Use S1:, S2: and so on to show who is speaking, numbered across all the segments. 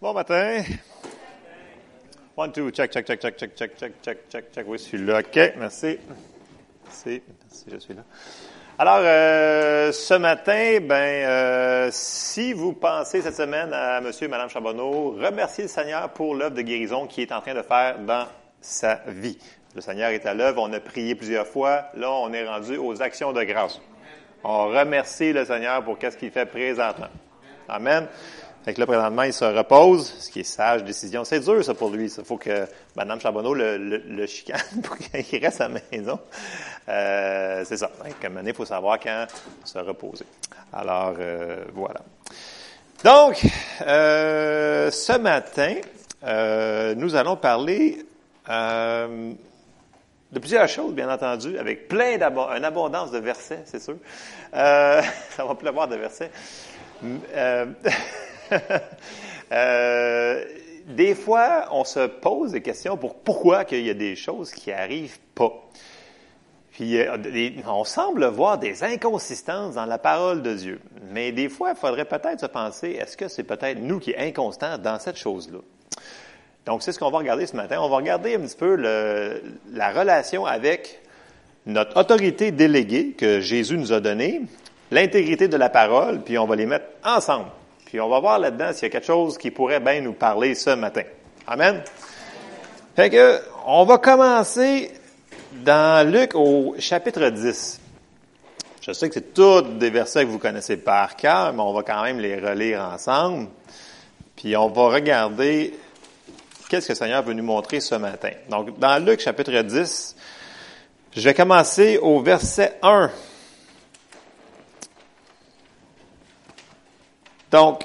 S1: Bon matin. One, two, check, check, check, check, check, check, check, check, check, check. Oui, je suis là. OK, merci. Merci, merci, je suis là. Alors, euh, ce matin, ben, euh, si vous pensez cette semaine à Monsieur et Madame Charbonneau, remerciez le Seigneur pour l'œuvre de guérison qu'il est en train de faire dans sa vie. Le Seigneur est à l'œuvre, on a prié plusieurs fois. Là, on est rendu aux actions de grâce. On remercie le Seigneur pour qu'est-ce qu'il fait présentement. Amen. Fait que là, présentement, il se repose, ce qui est sage décision. C'est dur, ça, pour lui. Il faut que Mme Charbonneau le, le, le chicane pour qu'il reste à la maison. Euh, c'est ça. Hein, comme il faut savoir quand se reposer. Alors, euh, voilà. Donc, euh, ce matin, euh, nous allons parler euh, de plusieurs choses, bien entendu, avec plein d'abondance, abondance de versets, c'est sûr. Euh, ça va pleuvoir de versets. Euh, euh, des fois, on se pose des questions pour pourquoi qu'il y a des choses qui arrivent pas. Puis, euh, on semble voir des inconsistances dans la parole de Dieu. Mais des fois, il faudrait peut-être se penser, est-ce que c'est peut-être nous qui est inconstant dans cette chose-là? Donc, c'est ce qu'on va regarder ce matin. On va regarder un petit peu la relation avec notre autorité déléguée que Jésus nous a donnée, l'intégrité de la parole, puis on va les mettre ensemble. Puis on va voir là-dedans s'il y a quelque chose qui pourrait bien nous parler ce matin. Amen. Fait que, on va commencer dans Luc au chapitre 10. Je sais que c'est tous des versets que vous connaissez par cœur, mais on va quand même les relire ensemble. Puis on va regarder qu'est-ce que le Seigneur veut nous montrer ce matin. Donc, dans Luc chapitre 10, je vais commencer au verset 1. Donc,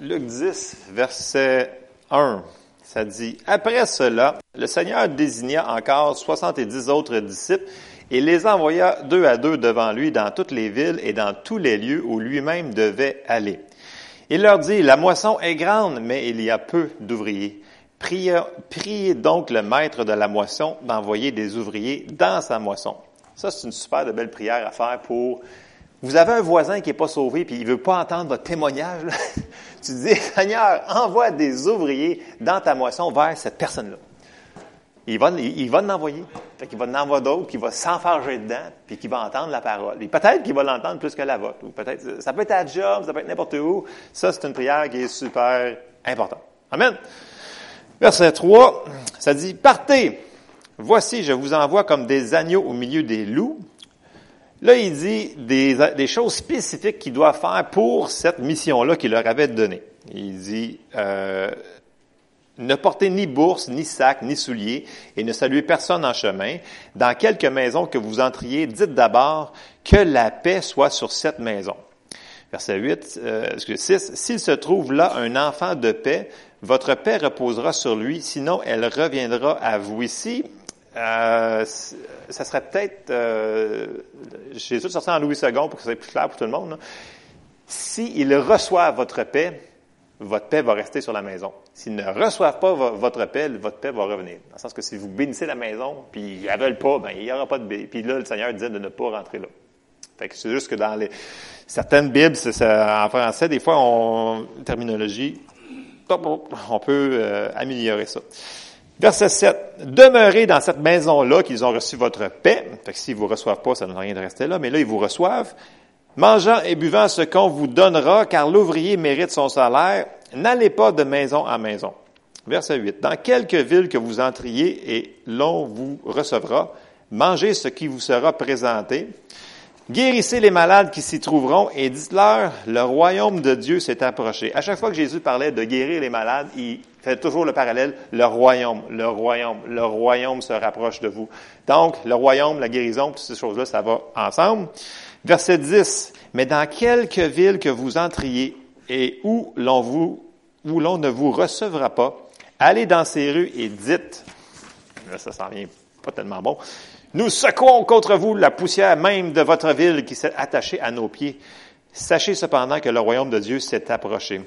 S1: Luc 10, verset 1, ça dit, Après cela, le Seigneur désigna encore 70 autres disciples et les envoya deux à deux devant lui dans toutes les villes et dans tous les lieux où lui-même devait aller. Il leur dit, La moisson est grande, mais il y a peu d'ouvriers. Priez, priez, donc le maître de la moisson d'envoyer des ouvriers dans sa moisson. Ça, c'est une super de belle prière à faire pour vous avez un voisin qui n'est pas sauvé puis il veut pas entendre votre témoignage. Tu dis, Seigneur, envoie des ouvriers dans ta moisson vers cette personne-là. Il va, il, va l'envoyer. Fait qu'il va en envoyer d'autres, qui va s'enfarger dedans, puis qui va entendre la parole. Et peut-être qu'il va l'entendre plus que la vôtre. Ou peut-être, ça peut être à job, ça peut être n'importe où. Ça, c'est une prière qui est super importante. Amen. Verset 3, ça dit, partez. Voici, je vous envoie comme des agneaux au milieu des loups. Là, il dit des, des choses spécifiques qu'il doit faire pour cette mission-là qu'il leur avait donnée. Il dit euh, ne portez ni bourse, ni sac, ni souliers, et ne saluez personne en chemin. Dans quelque maison que vous entriez, dites d'abord que la paix soit sur cette maison. Verset 8, euh, 6. S'il se trouve là un enfant de paix, votre paix reposera sur lui, sinon elle reviendra à vous ici. Euh, ça serait peut-être, euh, Jésus sorti en Louis II pour que ça soit plus clair pour tout le monde. S'ils reçoivent votre paix, votre paix va rester sur la maison. S'ils ne reçoivent pas votre paix, votre paix va revenir. Dans le sens que si vous bénissez la maison, puis ils ne veulent pas, ben il n'y aura pas de paix. Puis là, le Seigneur disait de ne pas rentrer là. Fait que c'est juste que dans les certaines Bibles, ça, en français, des fois, on terminologie, on peut euh, améliorer ça. Verset 7. Demeurez dans cette maison-là qu'ils ont reçu votre paix. Fait que s'ils vous reçoivent pas, ça ne donne rien de rester là, mais là, ils vous reçoivent. Mangeant et buvant ce qu'on vous donnera, car l'ouvrier mérite son salaire. N'allez pas de maison en maison. Verset 8. Dans quelque ville que vous entriez et l'on vous recevra, mangez ce qui vous sera présenté. Guérissez les malades qui s'y trouveront et dites-leur, le royaume de Dieu s'est approché. À chaque fois que Jésus parlait de guérir les malades, il fait toujours le parallèle, le royaume, le royaume, le royaume se rapproche de vous. Donc, le royaume, la guérison, toutes ces choses-là, ça va ensemble. Verset 10. Mais dans quelque ville que vous entriez et où l'on vous, où l'on ne vous recevra pas, allez dans ces rues et dites, là, ça s'en vient pas tellement bon, nous secouons contre vous la poussière même de votre ville qui s'est attachée à nos pieds. Sachez cependant que le royaume de Dieu s'est approché.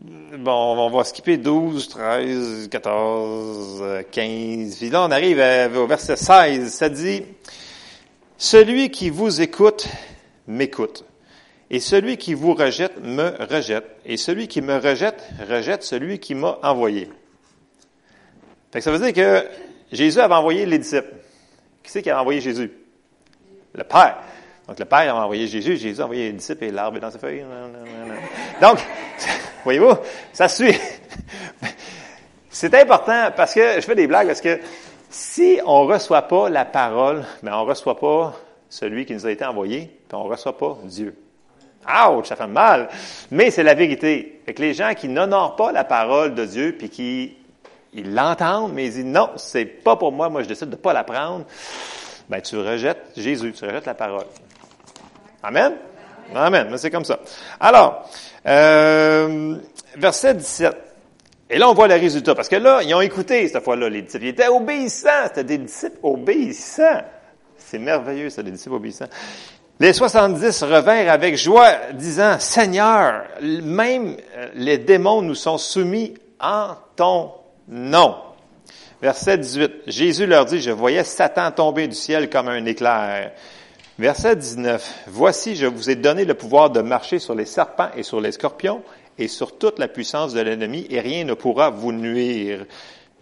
S1: Bon, on va skipper 12, 13, 14, 15. Puis là, on arrive au verset 16. Ça dit, Celui qui vous écoute m'écoute. Et celui qui vous rejette me rejette. Et celui qui me rejette rejette celui qui m'a envoyé. Fait que ça veut dire que Jésus avait envoyé les disciples. Qui c'est qui a envoyé Jésus? Le Père. Donc le Père a envoyé Jésus, Jésus a envoyé les disciples et l'arbre est dans ses feuilles. Donc, voyez-vous, ça suit. C'est important parce que je fais des blagues parce que si on ne reçoit pas la parole, mais on ne reçoit pas celui qui nous a été envoyé, puis on ne reçoit pas Dieu. Ouch, ça fait mal. Mais c'est la vérité. Fait les gens qui n'honorent pas la parole de Dieu, puis qui ils l'entendent, mais ils disent non, c'est pas pour moi, moi je décide de pas la prendre, ben tu rejettes Jésus, tu rejettes la parole. Amen? Amen. Mais c'est comme ça. Alors, euh, verset 17. Et là, on voit le résultat. Parce que là, ils ont écouté cette fois-là, les disciples. Ils étaient obéissants. C'était des disciples obéissants. C'est merveilleux, ça, des disciples obéissants. Les 70 revinrent avec joie, disant, Seigneur, même euh, les démons nous sont soumis en ton non. Verset 18. Jésus leur dit, je voyais Satan tomber du ciel comme un éclair. Verset 19. Voici, je vous ai donné le pouvoir de marcher sur les serpents et sur les scorpions et sur toute la puissance de l'ennemi et rien ne pourra vous nuire.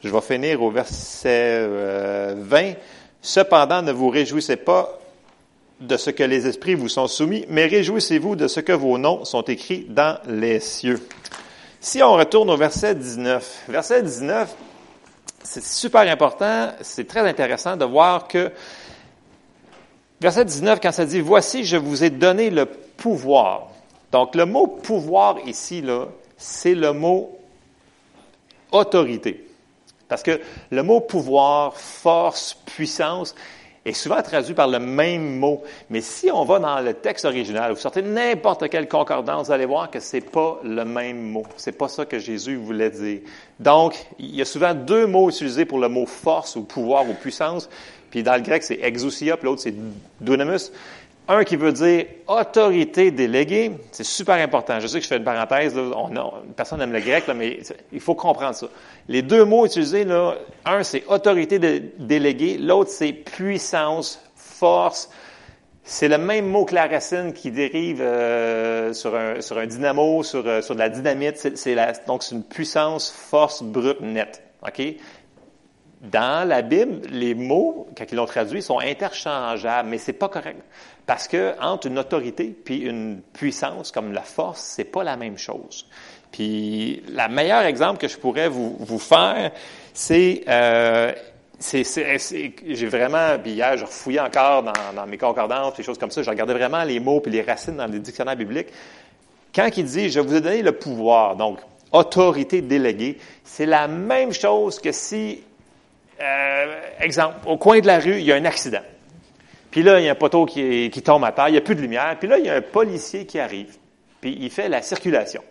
S1: Je vais finir au verset 20. Euh, Cependant, ne vous réjouissez pas de ce que les esprits vous sont soumis, mais réjouissez-vous de ce que vos noms sont écrits dans les cieux. Si on retourne au verset 19, verset 19, c'est super important, c'est très intéressant de voir que verset 19, quand ça dit, voici, je vous ai donné le pouvoir. Donc, le mot pouvoir ici, là, c'est le mot autorité. Parce que le mot pouvoir, force, puissance, est souvent traduit par le même mot. Mais si on va dans le texte original, vous sortez n'importe quelle concordance, vous allez voir que c'est pas le même mot. C'est pas ça que Jésus voulait dire. Donc, il y a souvent deux mots utilisés pour le mot force ou pouvoir ou puissance. Puis dans le grec, c'est exousia, puis l'autre, c'est dunamis. Un qui veut dire autorité déléguée, c'est super important. Je sais que je fais une parenthèse, on personne n'aime le grec, mais il faut comprendre ça. Les deux mots utilisés, là, un c'est autorité déléguée, l'autre c'est puissance, force. C'est le même mot que la racine qui dérive euh, sur, un, sur un dynamo, sur, euh, sur de la dynamite. C'est, donc c'est une puissance, force brute nette. OK? Dans la Bible, les mots, quand ils l'ont traduit, sont interchangeables, mais c'est pas correct. Parce que entre une autorité puis une puissance comme la force, c'est pas la même chose. Puis, le meilleur exemple que je pourrais vous, vous faire, c'est, euh, c'est, j'ai vraiment, puis hier, je refouillais encore dans, dans mes concordances, des choses comme ça, je regardais vraiment les mots puis les racines dans les dictionnaires bibliques. Quand il dit, je vous ai donné le pouvoir, donc autorité déléguée, c'est la même chose que si, euh, exemple, au coin de la rue, il y a un accident. Puis là, il y a un poteau qui, tombe à terre, il n'y a plus de lumière. Puis là, il y a un policier qui arrive, puis il fait la circulation.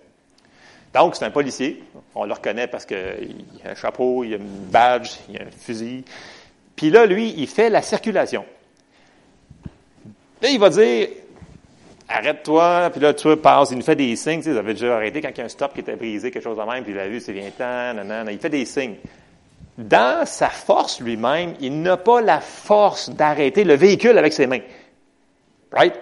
S1: Donc, c'est un policier. On le reconnaît parce qu'il a un chapeau, il a une badge, il a un fusil. Puis là, lui, il fait la circulation. Là, il va dire, arrête-toi, puis là, tu passes, il nous fait des signes, tu sais, vous avez déjà arrêté quand il y a un stop qui était brisé, quelque chose de même, puis il a vu, c'est viens-t'en, nanana, il fait des signes dans sa force lui-même, il n'a pas la force d'arrêter le véhicule avec ses mains. Right?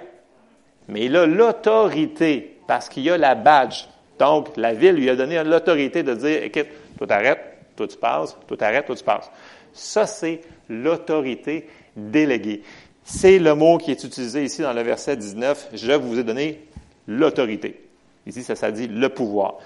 S1: Mais il a l'autorité parce qu'il a la badge. Donc, la ville lui a donné l'autorité de dire, écoute, toi t'arrêtes, toi tu passes, toi t'arrêtes, toi tu passes. Ça, c'est l'autorité déléguée. C'est le mot qui est utilisé ici dans le verset 19. Je vous ai donné l'autorité. Ici, ça, ça dit le pouvoir.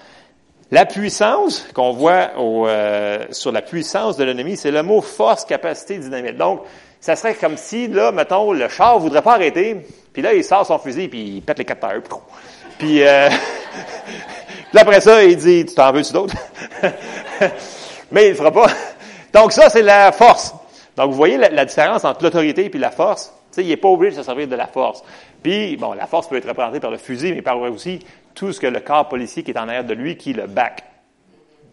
S1: La puissance qu'on voit euh, sur la puissance de l'ennemi, c'est le mot force, capacité, dynamite. Donc, ça serait comme si, là, mettons, le char voudrait pas arrêter, puis là, il sort son fusil, puis il pète les quatre tailleurs. Puis, euh, après ça, il dit, tu t'en veux-tu d'autres? Mais il le fera pas. Donc, ça, c'est la force. Donc, vous voyez la, différence entre l'autorité et la force? Sais, il n'est pas obligé de se servir de la force. Puis, bon, la force peut être représentée par le fusil, mais par aussi tout ce que le corps policier qui est en arrière de lui qui le back.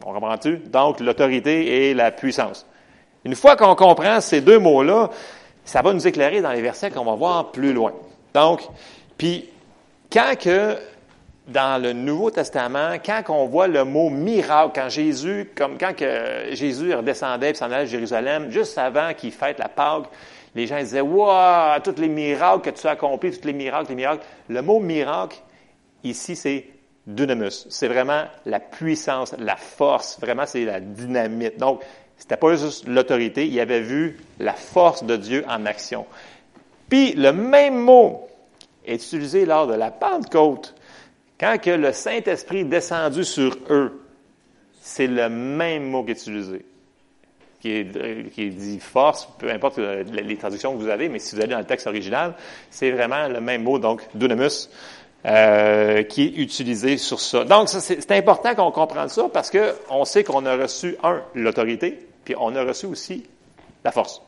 S1: On comprend-tu? Donc, l'autorité et la puissance. Une fois qu'on comprend ces deux mots-là, ça va nous éclairer dans les versets qu'on va voir plus loin. Donc, puis, quand que, dans le Nouveau Testament, quand on voit le mot miracle, quand Jésus, comme quand que Jésus redescendait et s'en allait à Jérusalem, juste avant qu'il fête la Pâque, les gens disaient, waouh, tous les miracles que tu as accomplis, tous les miracles, les miracles. Le mot miracle, Ici, c'est dunamus. C'est vraiment la puissance, la force. Vraiment, c'est la dynamite. Donc, c'était pas juste l'autorité. Il avait vu la force de Dieu en action. Puis, le même mot est utilisé lors de la Pentecôte. Quand que le Saint-Esprit est descendu sur eux, c'est le même mot qui est utilisé. Qui qui dit force, peu importe les traductions que vous avez, mais si vous allez dans le texte original, c'est vraiment le même mot, donc dunamus, euh, qui est utilisé sur ça. Donc, c'est important qu'on comprenne ça parce que on sait qu'on a reçu, un, l'autorité, puis on a reçu aussi la force.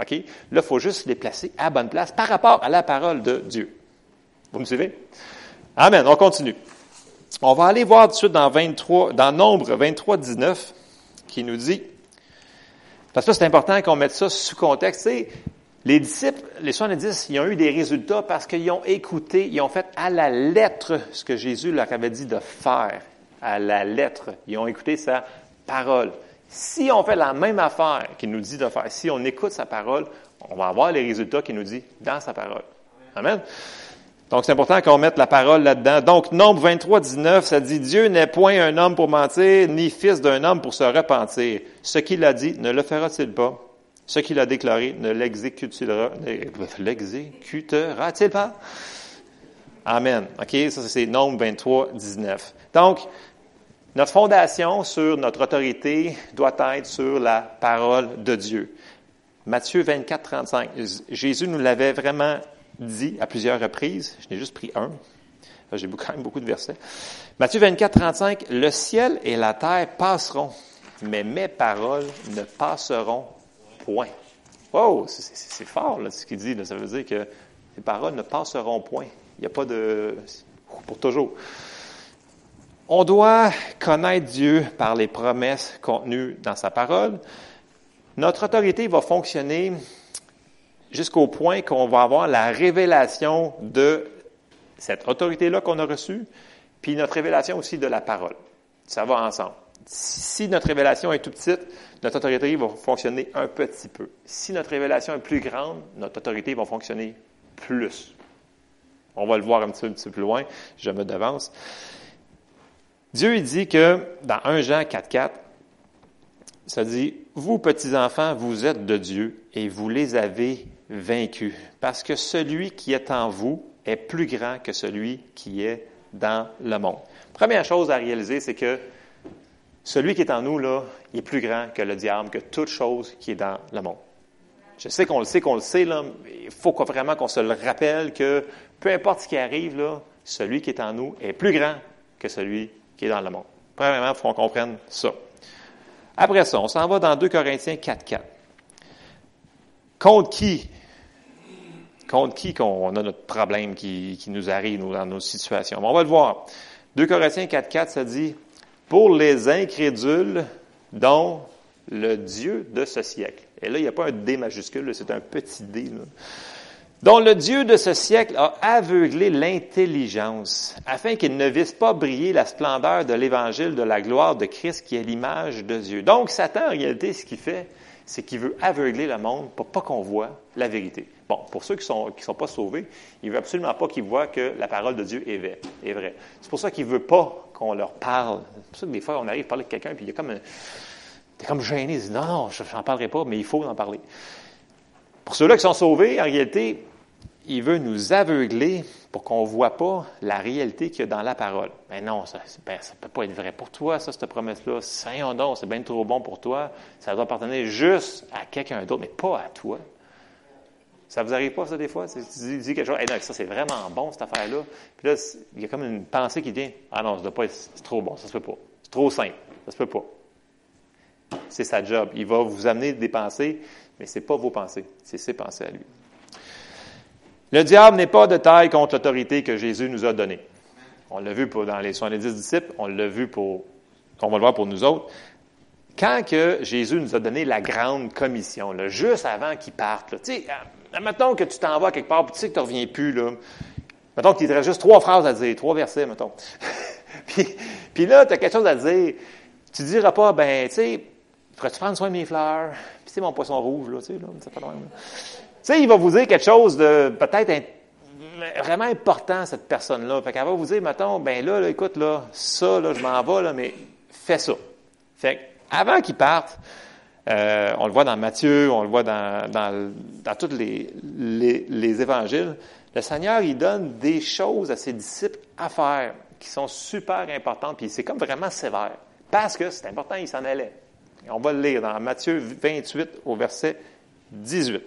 S1: OK? Là, il faut juste les placer à bonne place par rapport à la parole de Dieu. Vous me suivez? Amen. On continue. On va aller voir tout de suite dans 23, dans Nombre 23, 19, qui nous dit, parce que c'est important qu'on mette ça sous contexte. Les disciples, les 70, ils ont eu des résultats parce qu'ils ont écouté, ils ont fait à la lettre ce que Jésus leur avait dit de faire. À la lettre. Ils ont écouté sa parole. Si on fait la même affaire qu'il nous dit de faire, si on écoute sa parole, on va avoir les résultats qu'il nous dit dans sa parole. Amen. Donc, c'est important qu'on mette la parole là-dedans. Donc, Nombre 23, 19, ça dit, Dieu n'est point un homme pour mentir, ni fils d'un homme pour se repentir. Ce qu'il a dit, ne le fera-t-il pas? Ce qu'il a déclaré, ne l'exécutera, l'exécutera-t-il pas? Amen. OK? Ça, c'est Nombre 23, 19. Donc, notre fondation sur notre autorité doit être sur la parole de Dieu. Matthieu 24, 35. Jésus nous l'avait vraiment dit à plusieurs reprises, je n'ai juste pris un, j'ai quand même beaucoup de versets. Matthieu 24, 35, le ciel et la terre passeront, mais mes paroles ne passeront point. C'est fort ce qu'il dit. Ça veut dire que les paroles ne passeront point. Il n'y a pas de... pour toujours. On doit connaître Dieu par les promesses contenues dans sa parole. Notre autorité va fonctionner jusqu'au point qu'on va avoir la révélation de cette autorité-là qu'on a reçue, puis notre révélation aussi de la parole. Ça va ensemble. Si notre révélation est tout petite, notre autorité va fonctionner un petit peu. Si notre révélation est plus grande, notre autorité va fonctionner plus. On va le voir un petit, peu plus loin, je me devance. Dieu il dit que dans 1 Jean 4.4, ça dit, vous petits enfants, vous êtes de Dieu et vous les avez vaincu, parce que celui qui est en vous est plus grand que celui qui est dans le monde. Première chose à réaliser, c'est que celui qui est en nous, là, est plus grand que le diable, que toute chose qui est dans le monde. Je sais qu'on le sait, qu'on le sait, là, mais il faut vraiment qu'on se le rappelle que peu importe ce qui arrive, là, celui qui est en nous est plus grand que celui qui est dans le monde. Premièrement, il faut qu'on comprenne ça. Après ça, on s'en va dans 2 Corinthiens 4, 4. Contre qui? Contre qui qu'on a notre problème qui, nous arrive dans nos situations? on va le voir. 2 Corinthiens 4.4, ça dit, pour les incrédules dont le Dieu de ce siècle. Et là, il n'y a pas un D majuscule, c'est un petit D. Dont le Dieu de ce siècle a aveuglé l'intelligence, afin qu'il ne vise pas briller la splendeur de l'évangile de la gloire de Christ qui est l'image de Dieu. Donc, Satan, en réalité, ce qu'il fait, c'est qu'il veut aveugler le monde pour pas qu'on voit la vérité. Bon, pour ceux qui sont qui sont pas sauvés, il veut absolument pas qu'ils voient que la parole de Dieu est vraie. Est vraie. C'est pour ça qu'il veut pas qu'on leur parle. C'est pour ça que des fois on arrive à parler avec quelqu'un puis il y a comme t'es comme gêné, il dit non, je n'en parlerai pas, mais il faut en parler. Pour ceux-là qui sont sauvés, en réalité, il veut nous aveugler pour qu'on ne voit pas la réalité qu'il y a dans la parole. Mais non, ça ne ben, peut pas être vrai pour toi, ça, cette promesse-là. Saint donc, c'est bien trop bon pour toi. Ça doit appartenir juste à quelqu'un d'autre, mais pas à toi. Ça vous arrive pas, ça, des fois? Tu dis quelque chose, hey, non, ça, c'est vraiment bon, cette affaire-là. Puis là, il y a comme une pensée qui vient, ah non, ça doit pas être, c'est trop bon, ça se peut pas. C'est trop simple, ça se peut pas. C'est sa job. Il va vous amener des pensées, mais c'est pas vos pensées, c'est ses pensées à lui. Le diable n'est pas de taille contre l'autorité que Jésus nous a donnée. On l'a vu pour, dans les 70 disciples, on l'a vu pour, on va le voir pour nous autres. Quand que Jésus nous a donné la grande commission, là, juste avant qu'il parte, tu sais, mettons que tu t'en vas quelque part, puis tu sais que tu ne reviens plus, là. Mettons qu'il te reste juste trois phrases à dire, trois versets, mettons. puis, puis là, tu as quelque chose à dire. Tu ne diras pas, ben, tu sais, ferais-tu prendre soin de mes fleurs? Puis c'est mon poisson rouge, là, tu sais, là, c'est pas loin. Tu sais, il va vous dire quelque chose de peut-être vraiment important, cette personne-là. Fait qu'elle va vous dire, mettons, ben là, écoute, là, ça, là, je m'en vais, là, mais fais ça. Fait avant qu'ils partent, euh, on le voit dans Matthieu, on le voit dans, dans, dans tous les, les, les, évangiles, le Seigneur, il donne des choses à ses disciples à faire qui sont super importantes, puis c'est comme vraiment sévère. Parce que c'est important, il s'en allait. On va le lire dans Matthieu 28 au verset 18.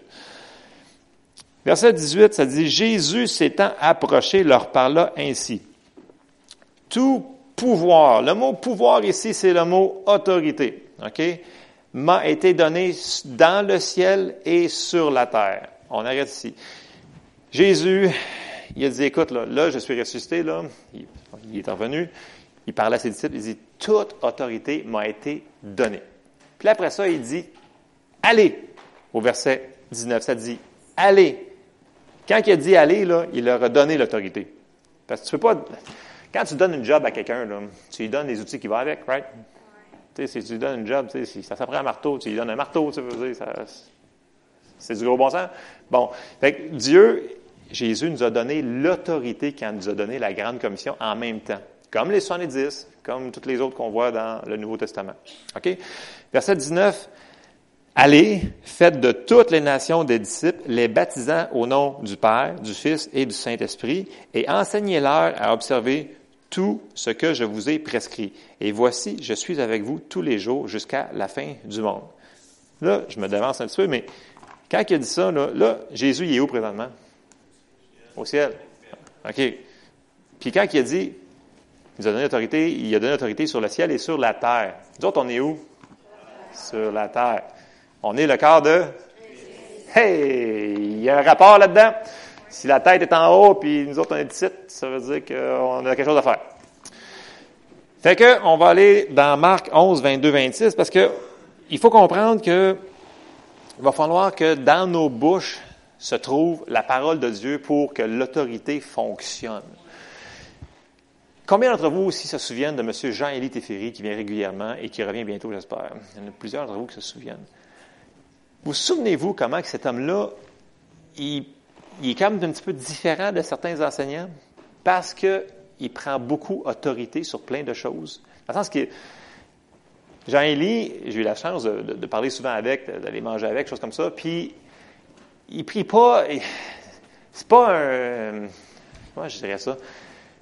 S1: Verset 18, ça dit, Jésus s'étant approché leur parla ainsi. Tout pouvoir, le mot pouvoir ici, c'est le mot autorité, OK? M'a été donné dans le ciel et sur la terre. On arrête ici. Jésus, il a dit, écoute, là, là je suis ressuscité, là, il, est revenu, il parlait à ses disciples, il dit, toute autorité m'a été donnée. Puis après ça, il dit, allez, au verset 19, ça dit, allez, quand il a dit aller, là, il leur a donné l'autorité. Parce que tu peux pas. Quand tu donnes une job à quelqu'un, tu lui donnes les outils qui vont avec, right? Tu sais, si tu lui donnes une job, si ça s'apprend un marteau, tu lui donnes un marteau, tu veux dire, c'est du gros bon sens. Bon. Fait Dieu, Jésus nous a donné l'autorité quand il nous a donné la grande commission en même temps. Comme les 70, comme toutes les autres qu'on voit dans le Nouveau Testament. OK? Verset 19. Allez, faites de toutes les nations des disciples, les baptisant au nom du Père, du Fils et du Saint-Esprit, et enseignez-leur à observer tout ce que je vous ai prescrit. Et voici, je suis avec vous tous les jours jusqu'à la fin du monde. Là, je me devance un petit peu, mais quand il a dit ça, là, Jésus, il est où présentement? Au ciel. OK. Puis quand il a dit, il nous a donné l'autorité, il a donné l'autorité sur le ciel et sur la terre. Nous on est où? Sur la terre. On est le corps de... Hey! Il y a un rapport là-dedans. Si la tête est en haut, puis nous autres, on est ici, ça veut dire qu'on a quelque chose à faire. Fait que, on va aller dans Marc 11, 22, 26, parce que il faut comprendre que il va falloir que dans nos bouches se trouve la parole de Dieu pour que l'autorité fonctionne. Combien d'entre vous aussi se souviennent de M. Jean-Élie Teferi qui vient régulièrement et qui revient bientôt, j'espère? Il y en a plusieurs d'entre vous qui se souviennent. Vous souvenez-vous comment que cet homme-là, il, est quand même un petit peu différent de certains enseignants? Parce qu'il prend beaucoup autorité sur plein de choses. Dans le sens que Jean-Élie, j'ai eu la chance de, parler souvent avec, d'aller manger avec, choses comme ça, puis il prie pas, c'est pas un, comment je dirais ça,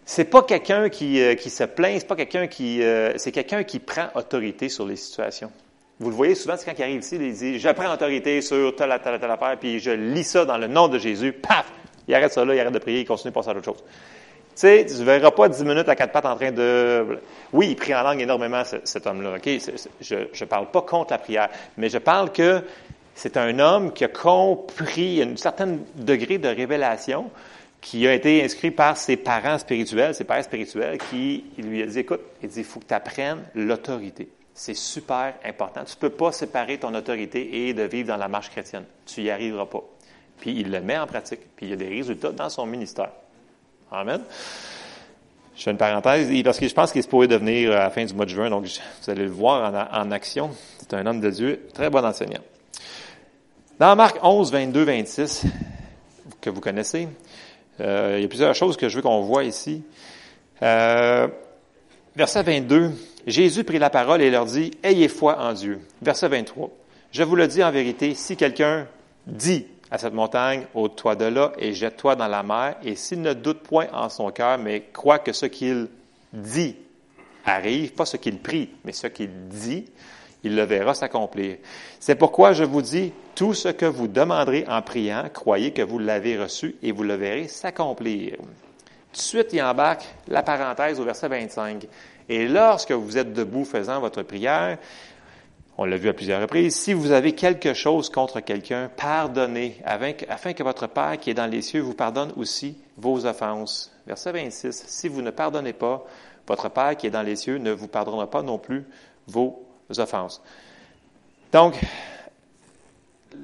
S1: c'est pas quelqu'un qui, euh, se plaint, c'est pas quelqu'un qui, euh, c'est quelqu'un qui prend autorité sur les situations. Vous le voyez souvent, c'est quand il arrive ici, il dit, je prends autorité sur telle, telle, telle affaire, puis je lis ça dans le nom de Jésus, paf! Il arrête ça là, il arrête de prier, il continue de passer à autre chose. Tu sais, tu ne verras pas dix minutes à quatre pattes en train de... Oui, il prie en langue énormément, cet homme-là, OK? Je ne parle pas contre la prière, mais je parle que c'est un homme qui a compris un certain degré de révélation, qui a été inscrit par ses parents spirituels, ses pères spirituels, qui lui a dit, écoute, il dit, il faut que tu apprennes l'autorité. C'est super important. Tu ne peux pas séparer ton autorité et de vivre dans la marche chrétienne. Tu n'y arriveras pas. Puis il le met en pratique, puis il y a des résultats dans son ministère. Amen. Je fais une parenthèse, parce que je pense qu'il est supposé devenir à la fin du mois de juin, donc vous allez le voir en, action. C'est un homme de Dieu, très bon enseignant. Dans Marc 11, 22, 26, que vous connaissez, euh, il y a plusieurs choses que je veux qu'on voit ici. Euh, verset 22, Jésus prit la parole et leur dit, Ayez foi en Dieu. Verset 23. Je vous le dis en vérité, si quelqu'un dit à cette montagne, ôte-toi de là et jette-toi dans la mer, et s'il ne doute point en son cœur, mais croit que ce qu'il dit arrive, pas ce qu'il prie, mais ce qu'il dit, il le verra s'accomplir. C'est pourquoi je vous dis, tout ce que vous demanderez en priant, croyez que vous l'avez reçu et vous le verrez s'accomplir. Tout de suite, il embarque la parenthèse au verset 25. Et lorsque vous êtes debout faisant votre prière, on l'a vu à plusieurs reprises, si vous avez quelque chose contre quelqu'un, pardonnez, afin que votre Père qui est dans les cieux vous pardonne aussi vos offenses. Verset 26, si vous ne pardonnez pas, votre Père qui est dans les cieux ne vous pardonnera pas non plus vos offenses. Donc,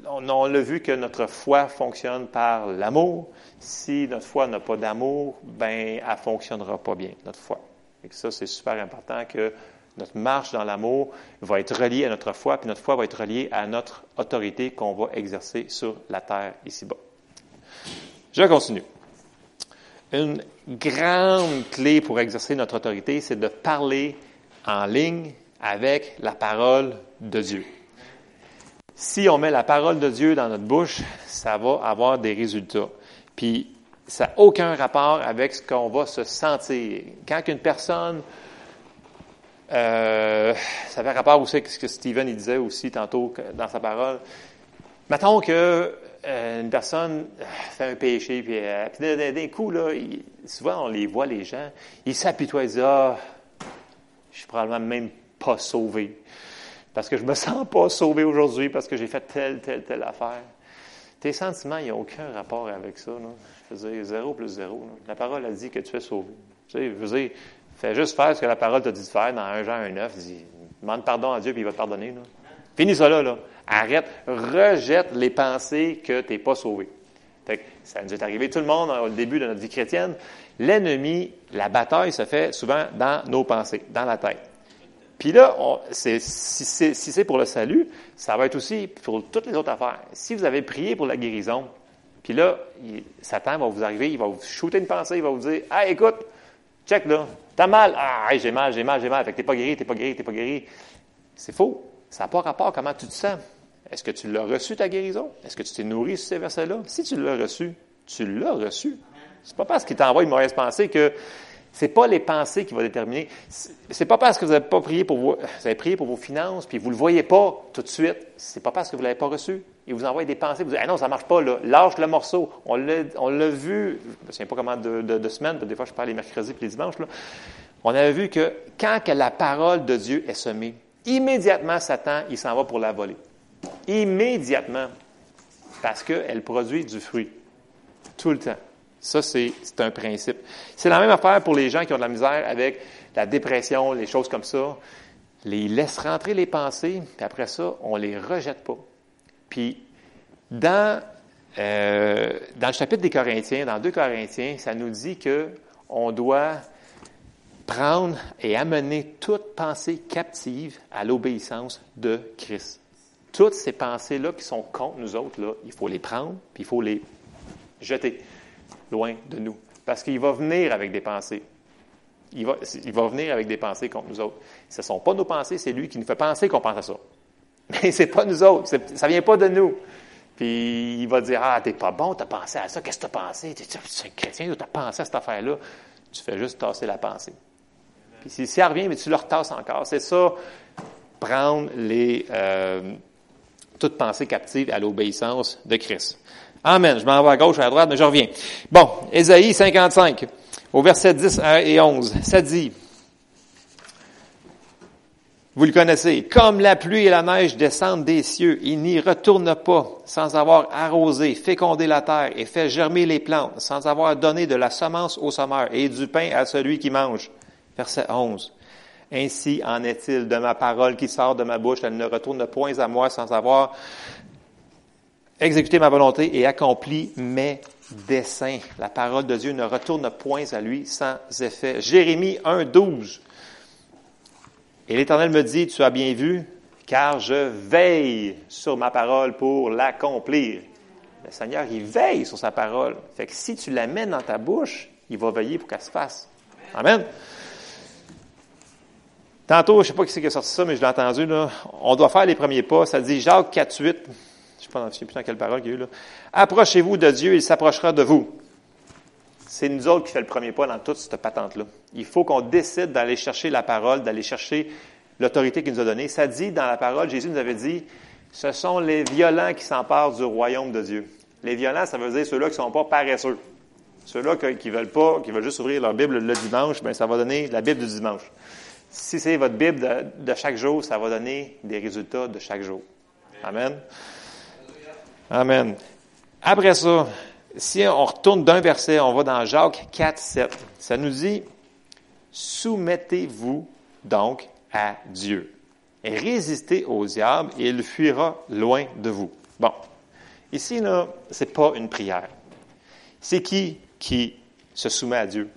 S1: on, on l'a vu que notre foi fonctionne par l'amour. Si notre foi n'a pas d'amour, ben, elle fonctionnera pas bien, notre foi. Et ça, c'est super important que notre marche dans l'amour va être reliée à notre foi, puis notre foi va être reliée à notre autorité qu'on va exercer sur la terre ici-bas. Je continue. une grande clé pour exercer notre autorité, c'est de parler en ligne avec la parole de Dieu. Si on met la parole de Dieu dans notre bouche, ça va avoir des résultats. Puis, ça n'a aucun rapport avec ce qu'on va se sentir. Quand une personne, euh, ça fait rapport aussi avec ce que Stephen il disait aussi tantôt dans sa parole. Mettons que euh, une personne euh, fait un péché, puis, d'un coup, là, souvent on les voit, les gens, ils s'apitoient, ils disent Ah, je suis probablement même pas sauvé. Parce que je me sens pas sauvé aujourd'hui parce que j'ai fait telle, telle, telle affaire. Tes sentiments, il n'y a aucun rapport avec ça. Là. Je veux dire, zéro plus zéro. La parole a dit que tu es sauvé. Tu sais, je veux dire, fais juste faire ce que la parole t'a dit de faire dans 1 Jean 1,9. Dis, demande pardon à Dieu, puis il va te pardonner. Finis ça là, là. Arrête, rejette les pensées que tu n'es pas sauvé. ça nous est arrivé tout le monde au début de notre vie chrétienne. L'ennemi, la bataille se fait souvent dans nos pensées, dans la tête. Puis là, si c'est pour le salut, ça va être aussi pour toutes les autres affaires. Si vous avez prié pour la guérison, puis là, Satan va vous arriver, il va vous shooter une pensée, il va vous dire Ah, écoute, check là, t'as mal. Ah, j'ai mal, j'ai mal, j'ai mal. Fait que t'es pas guéri, t'es pas guéri, t'es pas guéri. C'est faux. Ça n'a pas rapport à comment tu te sens. Est-ce que tu l'as reçu, ta guérison? Est-ce que tu t'es nourri sur ces versets-là? Si tu l'as reçu, tu l'as reçu. C'est pas parce qu'il t'envoie une mauvaise pensée que c'est pas les pensées qui vont déterminer. C'est pas parce que vous n'avez pas prié pour vos, vous avez prié pour vos finances, puis vous le voyez pas tout de suite. C'est pas parce que vous l'avez pas reçu. Il vous envoie des pensées, vous dites, ah non, ça marche pas, là. Lâche le morceau. On l'a, vu, je ne sais pas comment de, semaines, des fois je parle les mercredis et les dimanches. On avait vu que quand que la parole de Dieu est semée, immédiatement, Satan, il s'en va pour la voler. Immédiatement. Parce qu'elle produit du fruit. Tout le temps. Ça, c'est un principe. C'est la même affaire pour les gens qui ont de la misère avec la dépression, les choses comme ça. Les laisse rentrer les pensées, puis après ça, on les rejette pas. Puis, dans, euh, dans le chapitre des Corinthiens, dans 2 Corinthiens, ça nous dit que on doit prendre et amener toute pensée captive à l'obéissance de Christ. Toutes ces pensées-là qui sont contre nous autres, là, il faut les prendre, puis il faut les jeter loin de nous. Parce qu'il va venir avec des pensées. Il va, il va venir avec des pensées contre nous autres. Ce ne sont pas nos pensées, c'est lui qui nous fait penser qu'on pense à ça. Mais ce n'est pas nous autres, ça ne vient pas de nous. Puis il va dire Ah, t'es pas bon, tu as pensé à ça, qu'est-ce que tu as pensé? Tu es un chrétien, tu as pensé à cette affaire-là. Tu fais juste tasser la pensée. Puis si, ça revient, mais tu le retasses encore. C'est ça, prendre les, euh, toute pensée captive à l'obéissance de Christ. Amen. Je m'en vais à gauche, à droite, mais je reviens. Bon, Ésaïe 55, au verset 10 et 11, ça dit, vous le connaissez, comme la pluie et la neige descendent des cieux, il n'y retourne pas sans avoir arrosé, fécondé la terre et fait germer les plantes, sans avoir donné de la semence au sommeur et du pain à celui qui mange. Verset 11. Ainsi en est-il de ma parole qui sort de ma bouche, elle ne retourne point à moi sans avoir exécuté ma volonté et accompli mes desseins. La parole de Dieu ne retourne point à lui sans effet. Jérémie 1, 12. Et l'Éternel me dit, tu as bien vu, car je veille sur ma parole pour l'accomplir. Le Seigneur, il veille sur sa parole. Fait que si tu la mets dans ta bouche, il va veiller pour qu'elle se fasse. Amen. Tantôt, je ne sais pas qui c'est qui a sorti ça, mais je l'ai entendu, là. On doit faire les premiers pas. Ça dit Jacques 4, 8. Je ne sais plus dans quelle parole il y a eu, là. Approchez-vous de Dieu, il s'approchera de vous. C'est nous autres qui fait le premier pas dans toute cette patente-là. Il faut qu'on décide d'aller chercher la parole, d'aller chercher l'autorité qu'il nous a donnée. Ça dit dans la parole, Jésus nous avait dit, ce sont les violents qui s'emparent du royaume de Dieu. Les violents, ça veut dire ceux-là qui ne sont pas paresseux. Ceux-là qui veulent pas, qui veulent juste ouvrir leur Bible le dimanche, bien, ça va donner la Bible du dimanche. Si c'est votre Bible de, chaque jour, ça va donner des résultats de chaque jour. Amen. Amen. Après ça, si on retourne d'un verset, on va dans Jacques 4, 7. Ça nous dit, soumettez-vous donc à Dieu résistez au diable et il fuira loin de vous. Bon. Ici, là, c'est pas une prière. C'est qui qui se soumet à Dieu?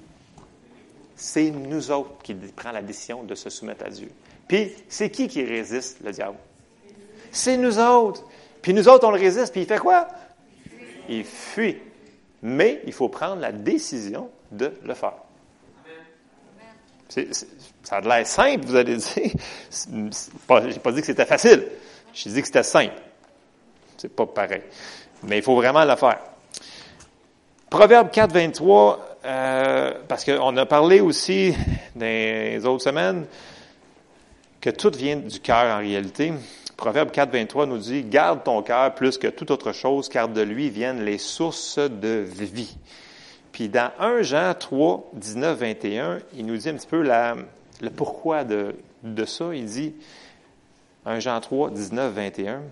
S1: c'est nous autres qui prenons la décision de se soumettre à Dieu. Puis, c'est qui qui résiste le diable? C'est nous autres. Puis nous autres, on le résiste, puis il fait quoi? Il fuit. Mais il faut prendre la décision de le faire. ça a l'air simple, vous allez dire. Je n'ai pas dit que c'était facile. J'ai dit que c'était simple. C'est pas pareil. Mais il faut vraiment le faire. Proverbe 4, 23, euh, parce qu'on a parlé aussi dans les autres semaines que tout vient du cœur en réalité. Proverbe 4, 23 nous dit, garde ton cœur plus que toute autre chose, car de lui viennent les sources de vie. Puis dans 1 Jean 3, 19, 21, il nous dit un petit peu la, le pourquoi de, de ça. Il dit, 1 Jean 3, 19, 21.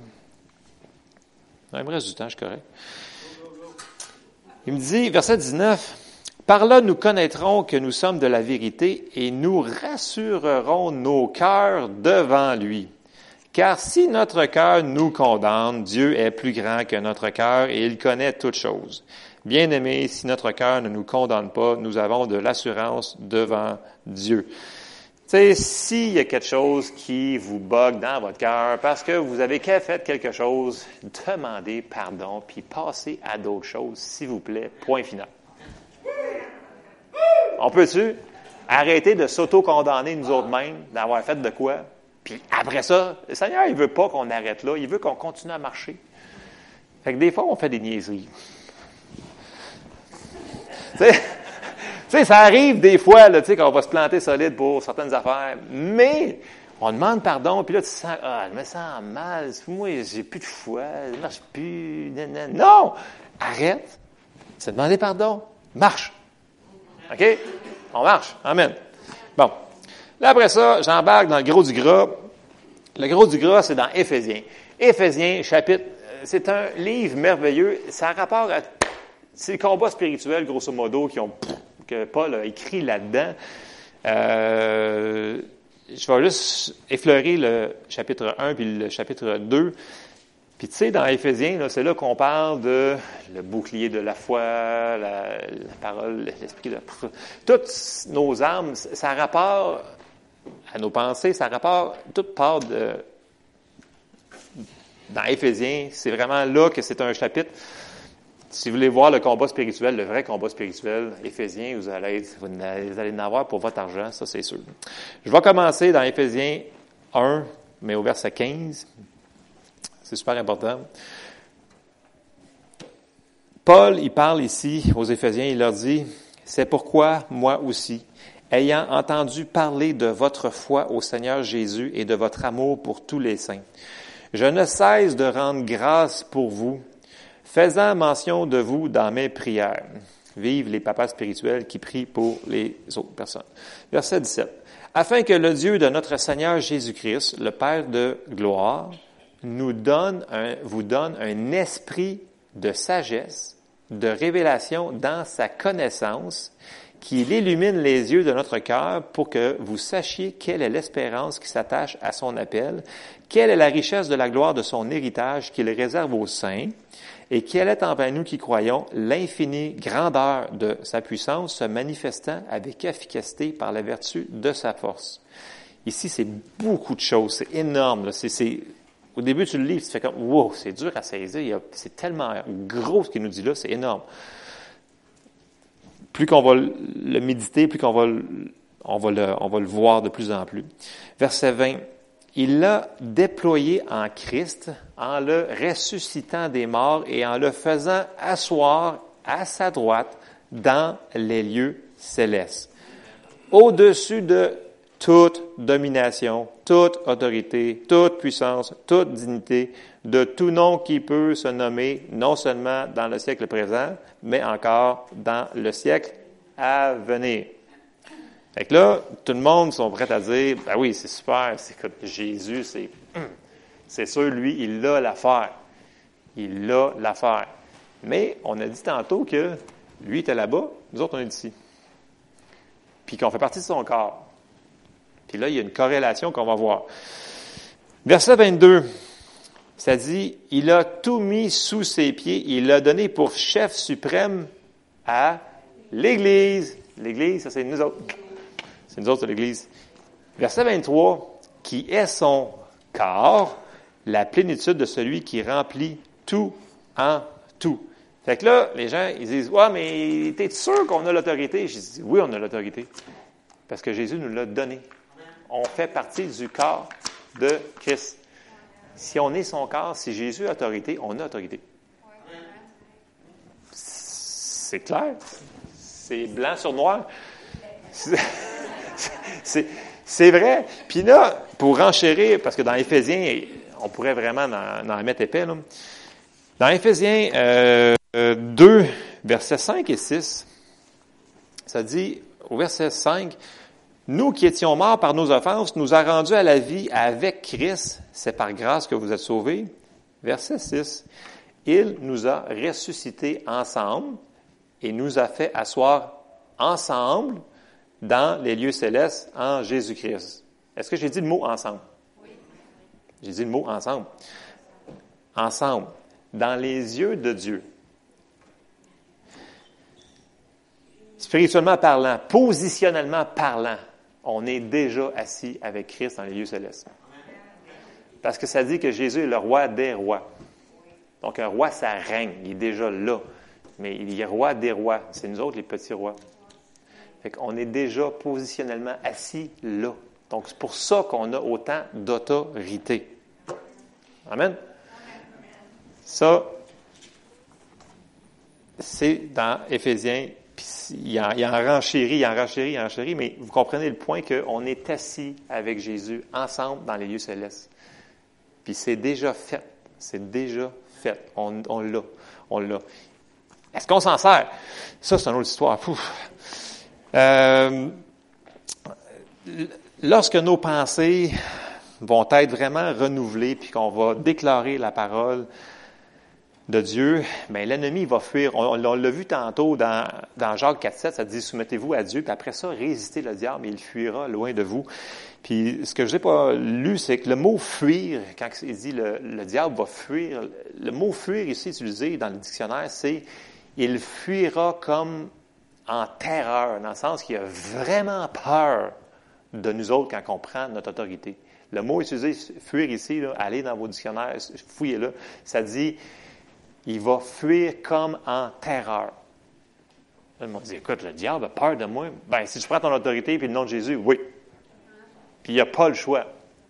S1: Il me reste du temps, je suis correct. Il me dit, verset 19, Par là nous connaîtrons que nous sommes de la vérité et nous rassurerons nos cœurs devant lui. Car si notre cœur nous condamne, Dieu est plus grand que notre cœur et il connaît toutes choses. Bien-aimés, si notre cœur ne nous condamne pas, nous avons de l'assurance devant Dieu. Tu sais, s'il y a quelque chose qui vous bug dans votre cœur parce que vous avez fait quelque chose, demandez pardon puis passez à d'autres choses, s'il vous plaît. Point final. On peut-tu arrêter de s'auto-condamner nous autres mêmes d'avoir fait de quoi? Puis après ça, le Seigneur, il veut pas qu'on arrête là, il veut qu'on continue à marcher. Fait que des fois, on fait des niaiseries. tu sais, ça arrive des fois, là, tu sais, qu'on va se planter solide pour certaines affaires, mais on demande pardon, puis là, tu sens, ah, je me sens mal, moi, j'ai plus de foi, marche plus, non! Arrête, c'est demander pardon, marche. OK? On marche. Amen. Bon. Là, après ça, j'embarque dans le gros du gras. Le gros du gras, c'est dans Éphésiens. Éphésiens, chapitre, euh, c'est un livre merveilleux. Ça a rapport à, c'est le combat spirituel, grosso modo, que Paul a écrit là-dedans. Euh, je vais juste effleurer le chapitre 1 puis le chapitre 2. Puis tu sais, dans Éphésiens, c'est là qu'on parle de le bouclier de la foi, la, parole, l'esprit, de... toutes nos armes, ça rapporte à nos pensées, ça rapporte, toute part de, dans Éphésiens, c'est vraiment là que c'est un chapitre. Si vous voulez voir le combat spirituel, le vrai combat spirituel, Éphésiens, vous allez, vous allez en avoir pour votre argent, ça c'est sûr. Je vais commencer dans Éphésiens 1, mais au verset 15. C'est super important. Paul, il parle ici aux Éphésiens, il leur dit, c'est pourquoi moi aussi, ayant entendu parler de votre foi au Seigneur Jésus et de votre amour pour tous les saints. Je ne cesse de rendre grâce pour vous, faisant mention de vous dans mes prières. Vive les papas spirituels qui prient pour les autres personnes. Verset 17. Afin que le Dieu de notre Seigneur Jésus-Christ, le Père de gloire, nous donne un, vous donne un esprit de sagesse, de révélation dans sa connaissance qu'il illumine les yeux de notre cœur pour que vous sachiez quelle est l'espérance qui s'attache à son appel, quelle est la richesse de la gloire de son héritage qu'il réserve aux saints, et quelle est envers nous qui croyons l'infinie grandeur de sa puissance se manifestant avec efficacité par la vertu de sa force. Ici, c'est beaucoup de choses, c'est énorme. C'est, au début, tu le lis, tu fais comme, wow, c'est dur à saisir, c'est tellement gros ce qu'il nous dit là, c'est énorme plus qu'on va le méditer, plus qu'on va, on va, le, le voir de plus en plus. Verset 20. Il l'a déployé en Christ en le ressuscitant des morts et en le faisant asseoir à sa droite dans les lieux célestes. Au-dessus de toute domination, toute autorité, toute puissance, toute dignité, de tout nom qui peut se nommer non seulement dans le siècle présent, mais encore dans le siècle à venir. Fait que là, tout le monde sont prêts à dire, ben oui, c'est super, c'est que Jésus, c'est, c'est sûr, lui, il a l'affaire. Il a l'affaire. Mais on a dit tantôt que lui était là-bas, nous autres, on est ici. Puis qu'on fait partie de son corps. Puis là, il y a une corrélation qu'on va voir. Verset 22. Ça dit, il a tout mis sous ses pieds, il l'a donné pour chef suprême à l'Église. L'Église, ça c'est nous autres. C'est nous autres, l'Église. Verset 23, qui est son corps, la plénitude de celui qui remplit tout en tout. Fait que là, les gens, ils disent, ouais, mais t'es sûr qu'on a l'autorité? Je dis, oui, on a l'autorité. Parce que Jésus nous l'a donné. On fait partie du corps de Christ. Si on est son corps, si Jésus a autorité, on a autorité. C'est clair? C'est blanc sur noir? C'est vrai. Puis là, pour renchérir, parce que dans Éphésiens, on pourrait vraiment en, mettre épais. Dans Éphésiens euh, 2, versets 5 et 6, ça dit, au verset 5, Nous qui étions morts par nos offenses, nous a rendus à la vie avec Christ. C'est par grâce que vous êtes sauvés. Verset 6, Il nous a ressuscités ensemble et nous a fait asseoir ensemble dans les lieux célestes en Jésus-Christ. Est-ce que j'ai dit le mot ensemble? Oui. J'ai dit le mot ensemble. Ensemble. Dans les yeux de Dieu. Spirituellement parlant, positionnellement parlant, on est déjà assis avec Christ dans les lieux célestes. Parce que ça dit que Jésus est le roi des rois. Donc un roi, ça règne, il est déjà là. Mais il est roi des rois. C'est nous autres les petits rois. Fait qu'on est déjà positionnellement assis là. Donc, c'est pour ça qu'on a autant d'autorité. Amen. Ça, c'est dans Éphésiens, il a, il en renchérit, il en renchérit, il en renchérit, mais vous comprenez le point qu'on est assis avec Jésus ensemble dans les lieux célestes. Puis c'est déjà fait. C'est déjà fait. On, l'a. On l'a. Est-ce qu'on s'en sert? Ça, c'est une autre histoire. Euh, lorsque nos pensées vont être vraiment renouvelées, puis qu'on va déclarer la parole de Dieu, bien, l'ennemi va fuir. On, l'a vu tantôt dans, dans Jacques 4.7, ça dit soumettez-vous à Dieu, puis après ça, résistez le diable, et il fuira loin de vous. Puis ce que je n'ai pas lu, c'est que le mot fuir, quand il dit le, le diable va fuir, le mot fuir ici utilisé dans le dictionnaire, c'est il fuira comme en terreur, dans le sens qu'il a vraiment peur de nous autres quand on prend notre autorité. Le mot utilisé, fuir ici, allez dans vos dictionnaires, fouillez-le, ça dit, il va fuir comme en terreur. Ils m'ont dit, écoute, le diable a peur de moi. Ben, si tu prends ton autorité puis le nom de Jésus, oui. Puis il n'y a pas le choix.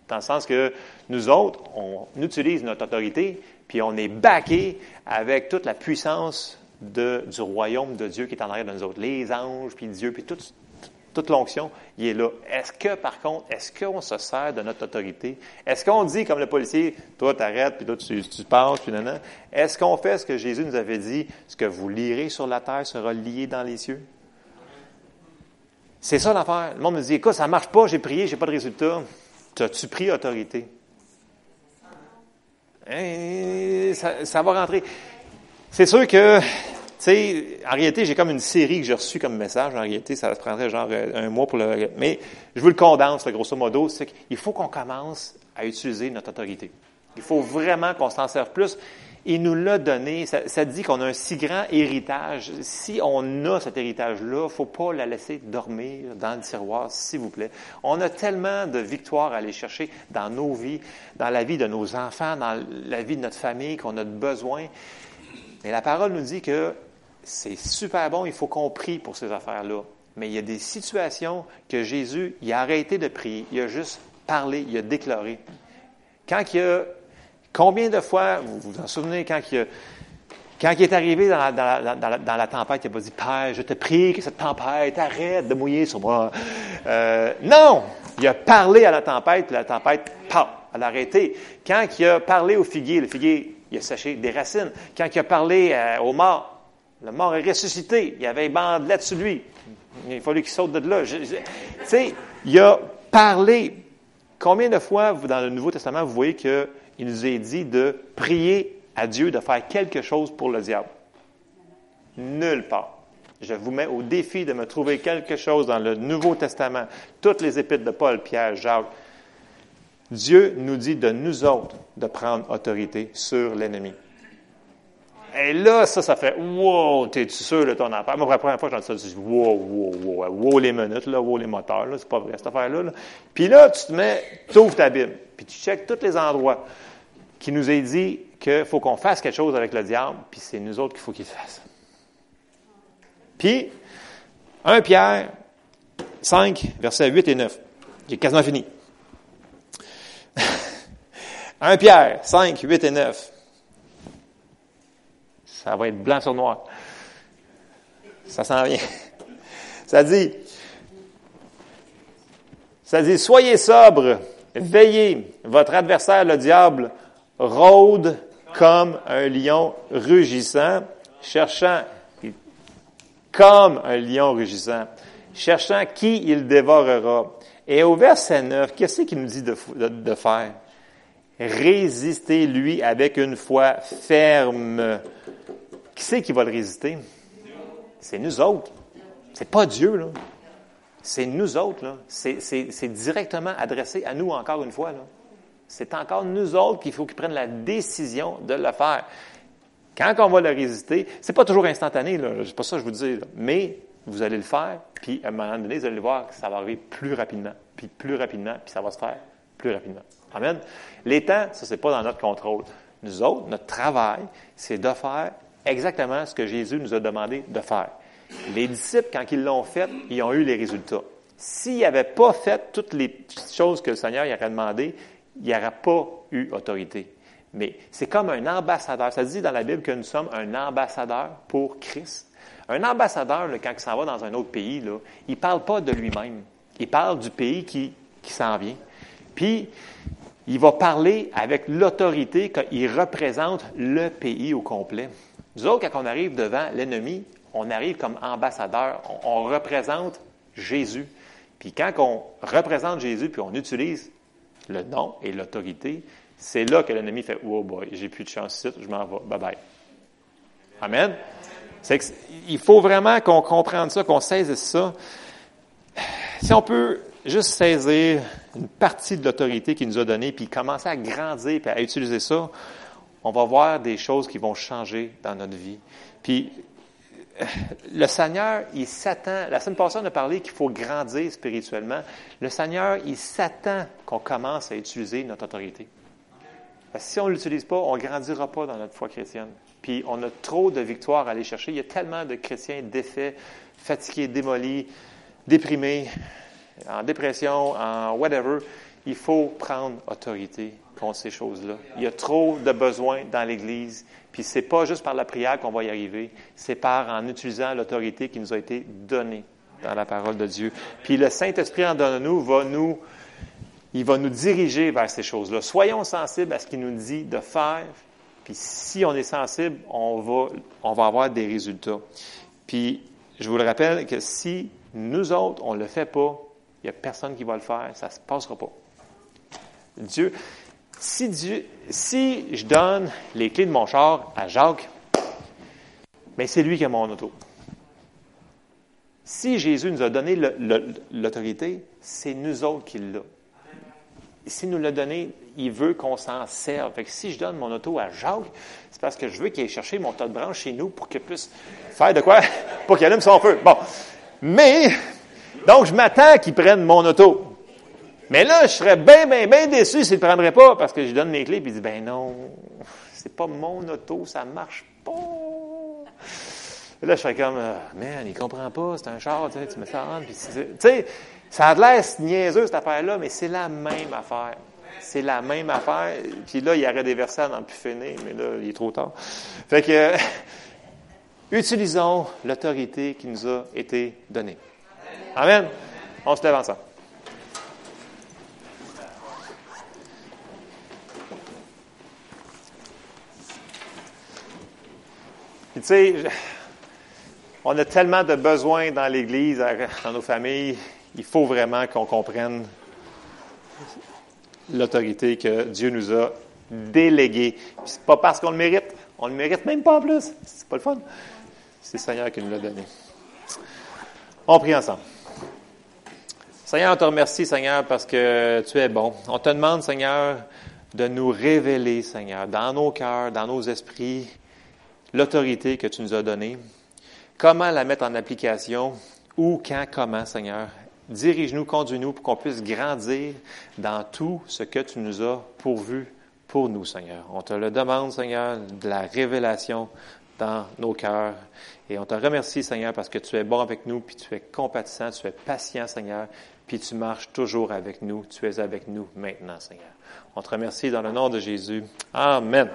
S1: Dans le sens que nous autres, on utilise notre autorité, puis on est baqué avec toute la puissance du royaume de Dieu qui est en arrière de nous autres. Les anges, puis Dieu, puis toute, toute l'onction, il est là. Est-ce que, par contre, est-ce qu'on se sert de notre autorité? Est-ce qu'on dit, comme le policier, toi, t'arrêtes, puis toi, tu, tu passes, puis non, Est-ce qu'on fait ce que Jésus nous avait dit, ce que vous lirez sur la terre sera lié dans les cieux? C'est ça l'affaire. Le monde me dit, écoute, ça marche pas, j'ai prié, j'ai pas de résultat. As-tu pris autorité? Hein, ça, ça va rentrer. C'est sûr que sais, en réalité, j'ai comme une série que j'ai reçue comme message. En réalité, ça prendrait genre euh, un mois pour le. Mais je vous le condense, grosso modo, c'est qu'il faut qu'on commence à utiliser notre autorité. Il faut vraiment qu'on s'en serve plus. Il nous l'a donné. Ça, dit qu'on a un si grand héritage. Si on a cet héritage-là, faut pas la laisser dormir dans le tiroir, s'il vous plaît. On a tellement de victoires à aller chercher dans nos vies, dans la vie de nos enfants, dans la vie de notre famille qu'on a besoin. Mais la parole nous dit que c'est super bon, il faut qu'on prie pour ces affaires-là. Mais il y a des situations que Jésus, il a arrêté de prier, il a juste parlé, il a déclaré. Quand il a, combien de fois, vous vous en souvenez, quand il, a, quand il est arrivé dans la, tempête, il n'a pas dit, Père, je te prie que cette tempête arrête de mouiller sur moi. Euh, non! Il a parlé à la tempête, puis la tempête, paf, elle a arrêté. Quand il a parlé au figuier, le figuier, il a séché des racines. Quand il a parlé euh, au mort, le mort est ressuscité. Il y avait une bandelette sur lui. Il a fallu qu'il saute de là. Tu sais, il a parlé. Combien de fois, dans le Nouveau Testament, vous voyez qu'il nous est dit de prier à Dieu de faire quelque chose pour le diable? Nulle part. Je vous mets au défi de me trouver quelque chose dans le Nouveau Testament, toutes les épîtres de Paul, Pierre, Jacques. Dieu nous dit de nous autres de prendre autorité sur l'ennemi. Et là, ça, ça fait Wow, t'es-tu sûr de ton affaire? Moi, la première fois j'entends ça, je dis Wow, wow, wow, wow les minutes, là, wow les moteurs, là, c'est pas vrai cette affaire-là. Puis là, tu te mets, tu ouvres ta Bible, puis tu checkes tous les endroits qui nous est dit qu'il faut qu'on fasse quelque chose avec le diable, puis c'est nous autres qu'il faut qu'il fasse. Puis, 1 Pierre 5, versets 8 et 9. J'ai quasiment fini. 1 Pierre 5, 8 et 9. Ça va être blanc sur noir. Ça s'en vient. Ça dit, ça dit, soyez sobre, veillez, votre adversaire, le diable, rôde comme un lion rugissant, cherchant, comme un lion rugissant, cherchant qui il dévorera. Et au verset 9, qu'est-ce qu'il nous dit de, de faire? Résistez-lui avec une foi ferme. Qui c'est qui va le résister? C'est nous autres. C'est pas Dieu, là. C'est nous autres, là. C'est directement adressé à nous encore une fois, là. C'est encore nous autres qu'il faut qu'ils prennent la décision de le faire. Quand on va le résister, c'est pas toujours instantané, là. C'est pas ça que je vous dis, Mais vous allez le faire, puis à un moment donné, vous allez voir que ça va arriver plus rapidement, puis plus rapidement, puis ça va se faire plus rapidement. Amen. Les temps, ça, c'est pas dans notre contrôle. Nous autres, notre travail, c'est de faire exactement ce que Jésus nous a demandé de faire. Les disciples, quand ils l'ont fait, ils ont eu les résultats. S'ils n'avaient pas fait toutes les choses que le Seigneur y aurait demandé, il n'y pas eu autorité. Mais c'est comme un ambassadeur. Ça dit dans la Bible que nous sommes un ambassadeur pour Christ. Un ambassadeur, quand il s'en va dans un autre pays, il ne parle pas de lui-même. Il parle du pays qui, qui s'en vient. Puis, il va parler avec l'autorité qu'il représente le pays au complet. Nous autres, quand on arrive devant l'ennemi, on arrive comme ambassadeur, on, représente Jésus. Puis quand on représente Jésus, puis on utilise le nom et l'autorité, c'est là que l'ennemi fait Oh boy, j'ai plus de chance je m'en vais, bye bye. Amen. C'est il faut vraiment qu'on comprenne ça, qu'on saisisse ça. Si on peut juste saisir une partie de l'autorité qu'il nous a donnée, puis commencer à grandir, puis à utiliser ça, on va voir des choses qui vont changer dans notre vie. Puis le Seigneur, il s'attend, la semaine passée, on a parlé qu'il faut grandir spirituellement. Le Seigneur, il s'attend qu'on commence à utiliser notre autorité. si on ne l'utilise pas, on ne grandira pas dans notre foi chrétienne. Puis on a trop de victoires à aller chercher. Il y a tellement de chrétiens défaits, fatigués, démolis, déprimés, en dépression, en whatever. Il faut prendre autorité contre ces choses-là. Il y a trop de besoins dans l'Église. Puis c'est pas juste par la prière qu'on va y arriver, c'est par en utilisant l'autorité qui nous a été donnée dans la parole de Dieu. Puis le Saint-Esprit en donne nous va nous il va nous diriger vers ces choses-là. Soyons sensibles à ce qu'il nous dit de faire. Puis si on est sensible, on va, on va avoir des résultats. Puis je vous le rappelle que si nous autres, on ne le fait pas, il n'y a personne qui va le faire, ça ne se passera pas. Dieu, si, Dieu, si je donne les clés de mon char à Jacques, mais c'est lui qui a mon auto. Si Jésus nous a donné l'autorité, c'est nous autres qui l'a. S'il nous l'a donné, il veut qu'on s'en serve. Fait que si je donne mon auto à Jacques, c'est parce que je veux qu'il aille chercher mon tas de branches chez nous pour qu'il puisse faire de quoi? pour qu'il allume son feu. Bon. Mais, donc je m'attends qu'il prenne mon auto. Mais là, je serais bien, bien, bien déçu s'il ne le prendrait pas parce que je donne mes clés et il dit, ben non, c'est pas mon auto, ça marche pas. Là, je serais comme, euh, man, il comprend pas, c'est un char, tu sais, tu mets tu sais, ça a l'air niaiseux, cette affaire-là, mais c'est la même affaire. C'est la même affaire. Puis là, il aurait versets dans le plus finir, mais là, il est trop tard. Fait que, utilisons l'autorité qui nous a été donnée. Amen. On se lève ensemble. tu sais, on a tellement de besoins dans l'Église, dans nos familles. Il faut vraiment qu'on comprenne l'autorité que Dieu nous a déléguée. C'est pas parce qu'on le mérite. On le mérite même pas en plus. C'est pas le fun. C'est le Seigneur qui nous l'a donné. On prie ensemble. Seigneur, on te remercie, Seigneur, parce que tu es bon. On te demande, Seigneur, de nous révéler, Seigneur, dans nos cœurs, dans nos esprits, l'autorité que tu nous as donnée, comment la mettre en application, où, quand, comment, Seigneur? Dirige-nous, conduis-nous pour qu'on puisse grandir dans tout ce que tu nous as pourvu pour nous, Seigneur. On te le demande, Seigneur, de la révélation dans nos cœurs. Et on te remercie, Seigneur, parce que tu es bon avec nous, puis tu es compatissant, tu es patient, Seigneur, puis tu marches toujours avec nous. Tu es avec nous maintenant, Seigneur. On te remercie dans le nom de Jésus. Amen.